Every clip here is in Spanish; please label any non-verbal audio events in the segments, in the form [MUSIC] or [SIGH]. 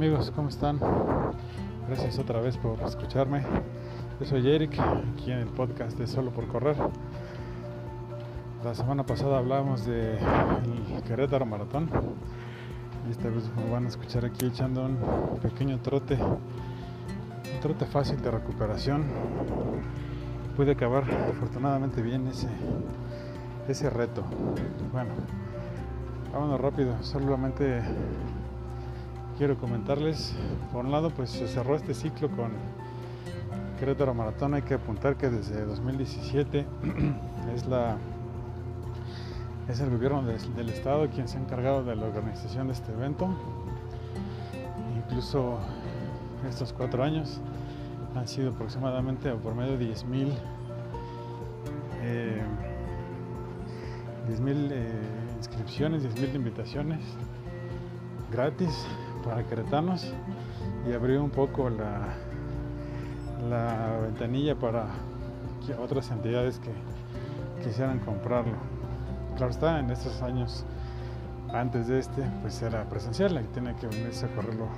amigos? ¿Cómo están? Gracias otra vez por escucharme. Yo soy Eric, aquí en el podcast de Solo por Correr. La semana pasada hablamos del Querétaro Maratón. Y esta vez me van a escuchar aquí echando un pequeño trote, un trote fácil de recuperación. Pude acabar afortunadamente bien ese, ese reto. Bueno, vámonos rápido. Solamente quiero comentarles, por un lado, pues se cerró este ciclo con Querétaro Maratón. Hay que apuntar que desde 2017 [CLEARS THROAT] es la es el gobierno del estado quien se ha encargado de la organización de este evento. Incluso estos cuatro años han sido aproximadamente por medio de 10 mil eh, eh, inscripciones, 10 mil invitaciones gratis para queretanos y abrió un poco la, la ventanilla para otras entidades que quisieran comprarlo. Claro está, en estos años antes de este, pues era presencial, y tiene que venirse a correrlo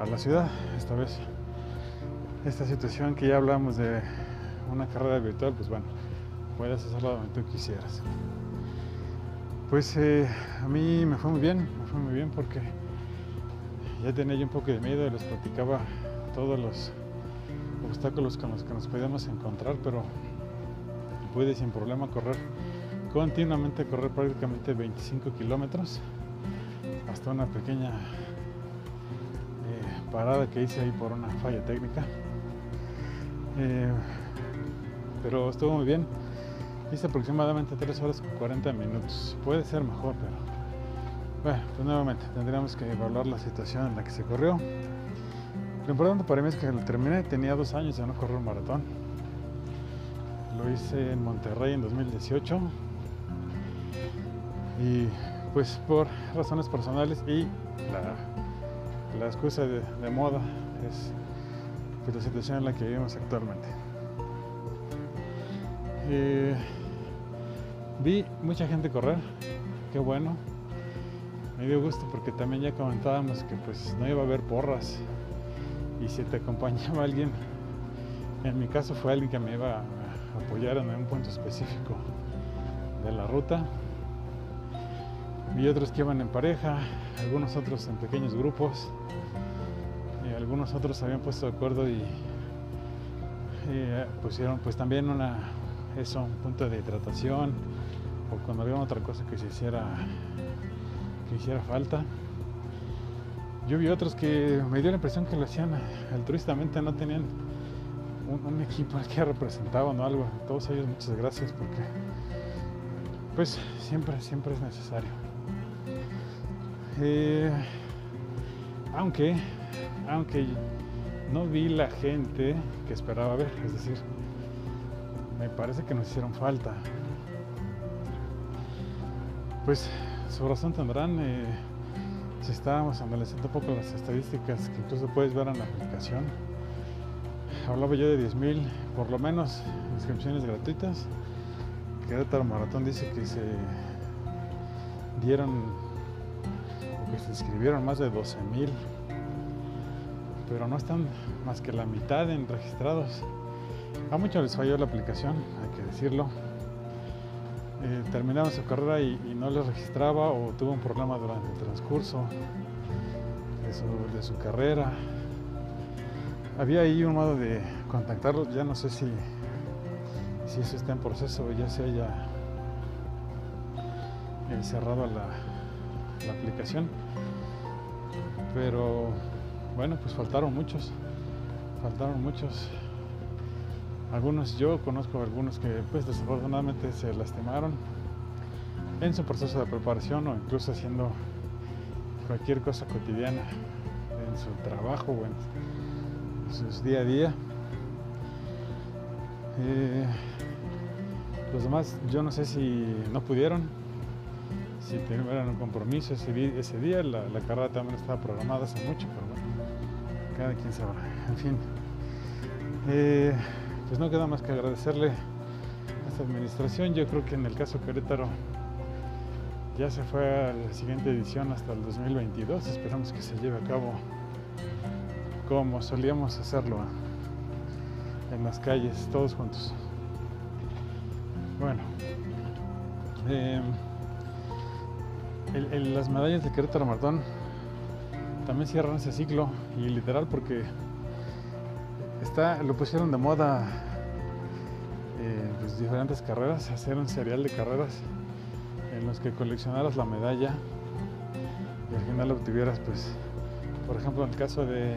a la ciudad. Esta vez, esta situación que ya hablamos de una carrera virtual, pues bueno, puedes hacerlo donde tú quisieras. Pues eh, a mí me fue muy bien, me fue muy bien porque ya tenía yo un poco de miedo, les platicaba todos los obstáculos con los que nos podíamos encontrar, pero pude sin problema correr continuamente, correr prácticamente 25 kilómetros hasta una pequeña eh, parada que hice ahí por una falla técnica. Eh, pero estuvo muy bien. Hice aproximadamente 3 horas con 40 minutos. Puede ser mejor, pero bueno, pues nuevamente tendríamos que evaluar la situación en la que se corrió. Lo importante para mí es que lo terminé, tenía dos años de no correr un maratón. Lo hice en Monterrey en 2018 y pues por razones personales y la, la excusa de, moda es pues, la situación en la que vivimos actualmente. Eh, vi mucha gente correr, qué bueno, me dio gusto porque también ya comentábamos que pues no iba a haber porras y si te [LAUGHS] acompañaba alguien, en mi caso fue alguien que me iba a apoyar en un punto específico de la ruta. Vi otros que iban en pareja, algunos otros en pequeños grupos, y algunos otros habían puesto de acuerdo y, pusieron pues también una eso, un punto de hidratación o cuando había otra cosa que se hiciera hiciera falta. Yo vi otros que me dio la impresión que lo hacían altruistamente, no tenían un, equipo al que representaban o algo. Todos ellos muchas gracias porque pues siempre, siempre es necesario. Eh, aunque, aunque no vi la gente que esperaba ver, es decir, me parece que nos hicieron falta. Pues su razón tendrán. Si estábamos analizando un poco las estadísticas que incluso puedes ver en la aplicación, hablaba yo de 10.000, por lo menos, inscripciones gratuitas. Querétaro Maratón dice que se dieron o que se inscribieron más de 12.000, pero no están más que la mitad en registrados. A muchos les falló la aplicación, hay que decirlo eh, terminaba su carrera y, no le registraba o tuvo un problema durante el transcurso de su, carrera. Había ahí un modo de contactarlos, ya no sé si, si eso está en proceso o ya se haya eh, cerrado la, la aplicación. Pero bueno, pues faltaron muchos, faltaron muchos algunos, yo conozco algunos que pues desafortunadamente se lastimaron en su proceso de preparación o incluso haciendo cualquier cosa cotidiana en su trabajo o en sus día a día. Eh, los demás, yo no sé si no pudieron, si tuvieron un compromiso ese, día, la, carrera también estaba programada hace mucho, pero bueno, cada quien sabrá. En fin. Eh, pues no queda más que agradecerle a esta administración. Yo creo que en el caso Querétaro ya se fue a la siguiente edición hasta el 2022. Esperamos que se lleve a cabo como solíamos hacerlo en las calles, todos juntos. Bueno, em, las medallas de Querétaro Martón también cierran ese ciclo y literal porque lo pusieron de moda eh, pues, diferentes carreras, hacer un serial de carreras en los que coleccionaras la medalla y al final obtuvieras pues por ejemplo en el caso de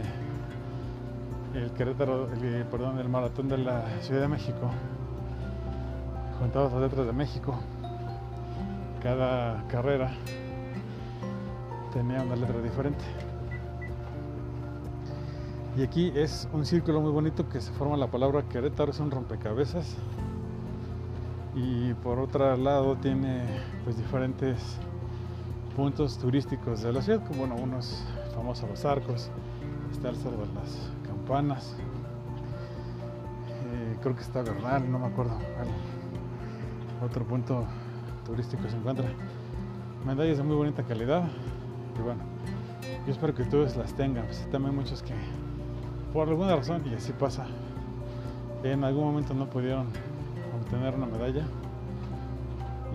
el Querétaro, el, perdón, el maratón de la Ciudad de México, juntados las letras de México, cada carrera tenía una letra diferente. Y aquí es un círculo muy bonito que se forma la palabra Querétaro, es un rompecabezas. Y por otro lado tiene pues diferentes puntos turísticos de la ciudad, como bueno, unos famosos los arcos, está el Cerro de las Campanas, eh, creo que está Bernal, no me acuerdo. otro punto turístico se encuentra. Medallas de muy bonita calidad y bueno, yo espero que todos las tengan. Pues, también muchos que por alguna razón, y así pasa, en algún momento no pudieron obtener una medalla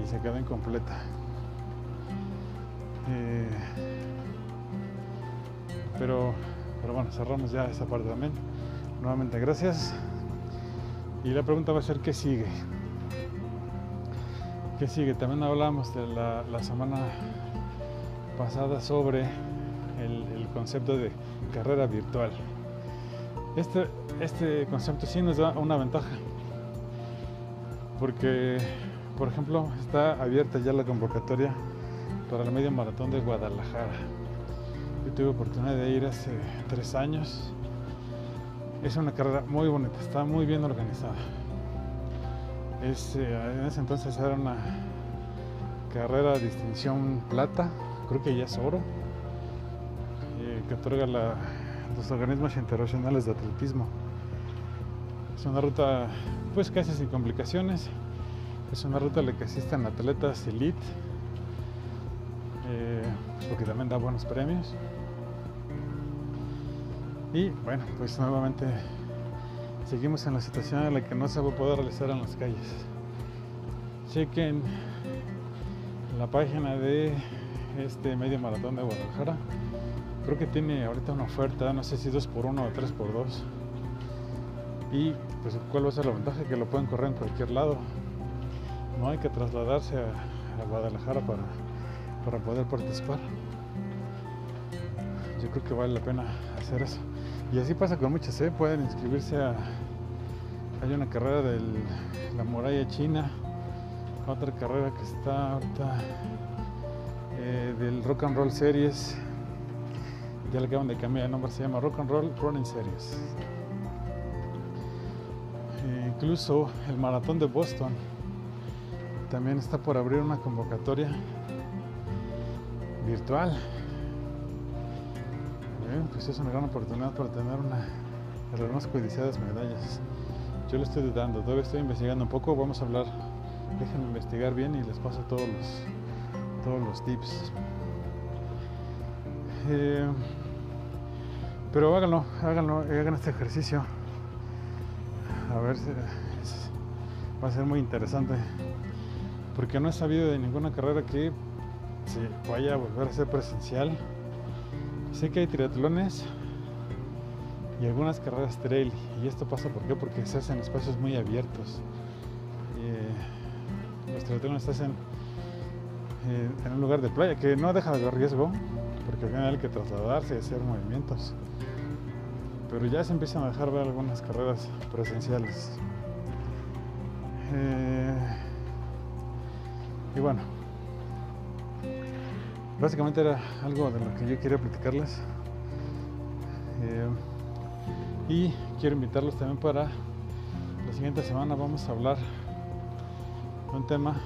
y se quedó incompleta. Eh, pero, pero bueno, cerramos ya esa parte también. Nuevamente gracias. Y la pregunta va a ser, ¿qué sigue? ¿Qué sigue? También hablamos de la, semana pasada sobre el, concepto de carrera virtual. Este, este concepto sí nos da una ventaja, porque, por ejemplo, está abierta ya la convocatoria para el medio maratón de Guadalajara. Yo tuve oportunidad de ir hace tres años. Es una carrera muy bonita, está muy bien organizada. Eh, en ese entonces era una carrera distinción plata, creo que ya es oro, eh, que otorga los organismos internacionales de atletismo. Es una ruta pues casi sin complicaciones, es una ruta en la que asisten atletas elite, eh, porque también da buenos premios. Y bueno, pues nuevamente seguimos en la situación en la que no se va a poder realizar en las calles. Chequen la página de este medio maratón de Guadalajara. Creo que tiene ahorita una oferta, no sé si 2 por 1 o 3 por 2 Y pues cuál va a ser la ventaja que lo pueden correr en cualquier lado. No hay que trasladarse a, Guadalajara para, para poder participar. Yo creo que vale la pena hacer eso. Y así pasa con muchas, ¿eh? pueden inscribirse a... Hay una carrera de la muralla china, otra carrera que está ahorita eh, del Rock and Roll Series, ya le acaban de cambiar el nombre, se llama Rock and Roll Running Series. Incluso el maratón de Boston también está por abrir una convocatoria virtual pues es una gran oportunidad para tener una de las más codiciadas medallas. Yo le estoy dando, todavía estoy investigando un poco, vamos a hablar, déjenme investigar bien y les paso todos los, todos los tips. Eh, pero háganlo, háganlo, hagan este ejercicio. A ver si va a ser muy interesante. Porque no he sabido de ninguna carrera que se vaya a volver a ser presencial Sé que hay triatlones y algunas carreras trail. Y esto pasa ¿por qué? porque se hacen espacios muy abiertos. Eh, los triatlones se hacen eh, en un lugar de playa que no deja de riesgo, porque al final hay que trasladarse y hacer movimientos. Pero ya se empiezan a dejar ver algunas carreras presenciales. Eh, y bueno, básicamente era algo de lo que yo quería platicarles. Eh, y quiero invitarlos también para la siguiente semana vamos a hablar de un tema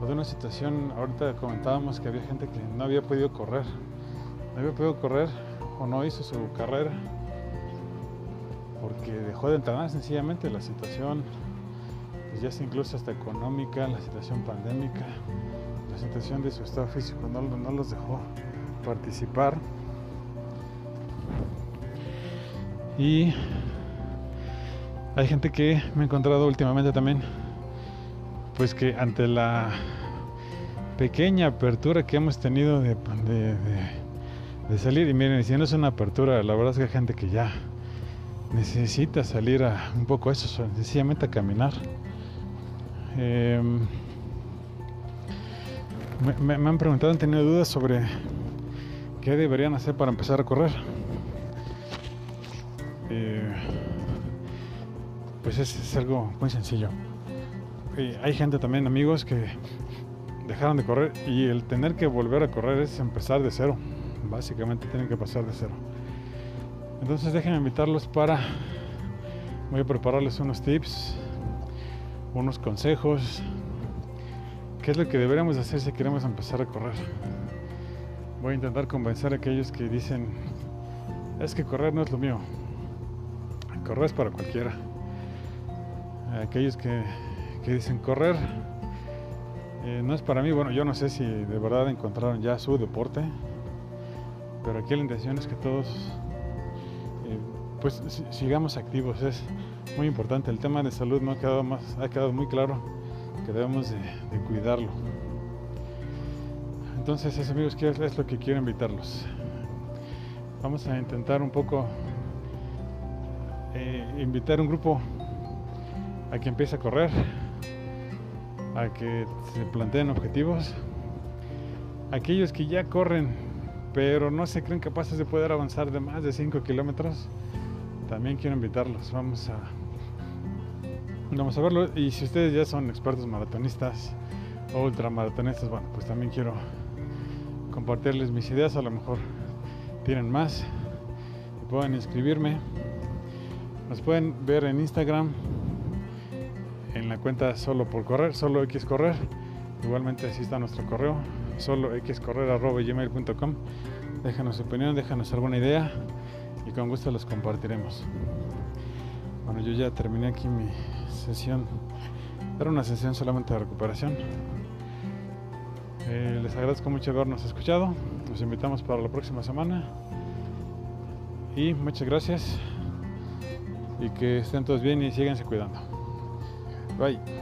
o de una situación. Ahorita comentábamos que había gente que no había podido correr, no había podido correr o no hizo su carrera porque dejó de entrenar sencillamente la situación, pues ya es incluso hasta económica, la situación pandémica situación de su estado físico no, no los dejó participar. Y hay gente que me he encontrado últimamente también, pues que ante la pequeña apertura que hemos tenido de, salir, y miren, si no es una apertura, la verdad es que hay gente que ya necesita salir a un poco eso, sencillamente a caminar. Em, me, han preguntado, han tenido dudas sobre qué deberían hacer para empezar a correr. Eh, pues es, algo muy sencillo. Hay gente también, amigos, que dejaron de correr y el tener que volver a correr es empezar de cero. Básicamente tienen que pasar de cero. Entonces déjenme invitarlos para, voy a prepararles unos tips, unos consejos, qué es lo que deberíamos hacer si queremos empezar a correr. Voy a intentar convencer a aquellos que dicen, es que correr no es lo mío, correr es para cualquiera. Aquellos que, dicen correr eh, no es para mí, bueno, yo no sé si de verdad encontraron ya su deporte, pero aquí la intención es que todos pues sigamos activos, es muy importante. El tema de salud me ha quedado, más, ha quedado muy claro que debemos de, cuidarlo. Entonces, amigos, ¿qué es lo que quiero invitarlos? Vamos a intentar un poco eh, invitar un grupo a que empiece a correr, a que se planteen objetivos. Aquellos que ya corren, pero no se creen capaces de poder avanzar de más de 5 kilómetros, también quiero invitarlos. Vamos a vamos a verlo. Y si ustedes ya son expertos maratonistas o ultramaratonistas, bueno, pues también quiero compartirles mis ideas. A lo mejor tienen más. Pueden inscribirme. Nos pueden ver en Instagram en la cuenta solo por correr, solo X correr. Igualmente así está nuestro correo, solo xcorrer.gmail.com. Déjanos su opinión, déjanos alguna idea y con gusto los compartiremos. Bueno, yo ya terminé aquí mi sesión. Era una sesión solamente de recuperación. Eh, les agradezco mucho habernos escuchado. Los invitamos para la próxima semana. Y muchas gracias. Y que estén todos bien y síganse cuidando. 拜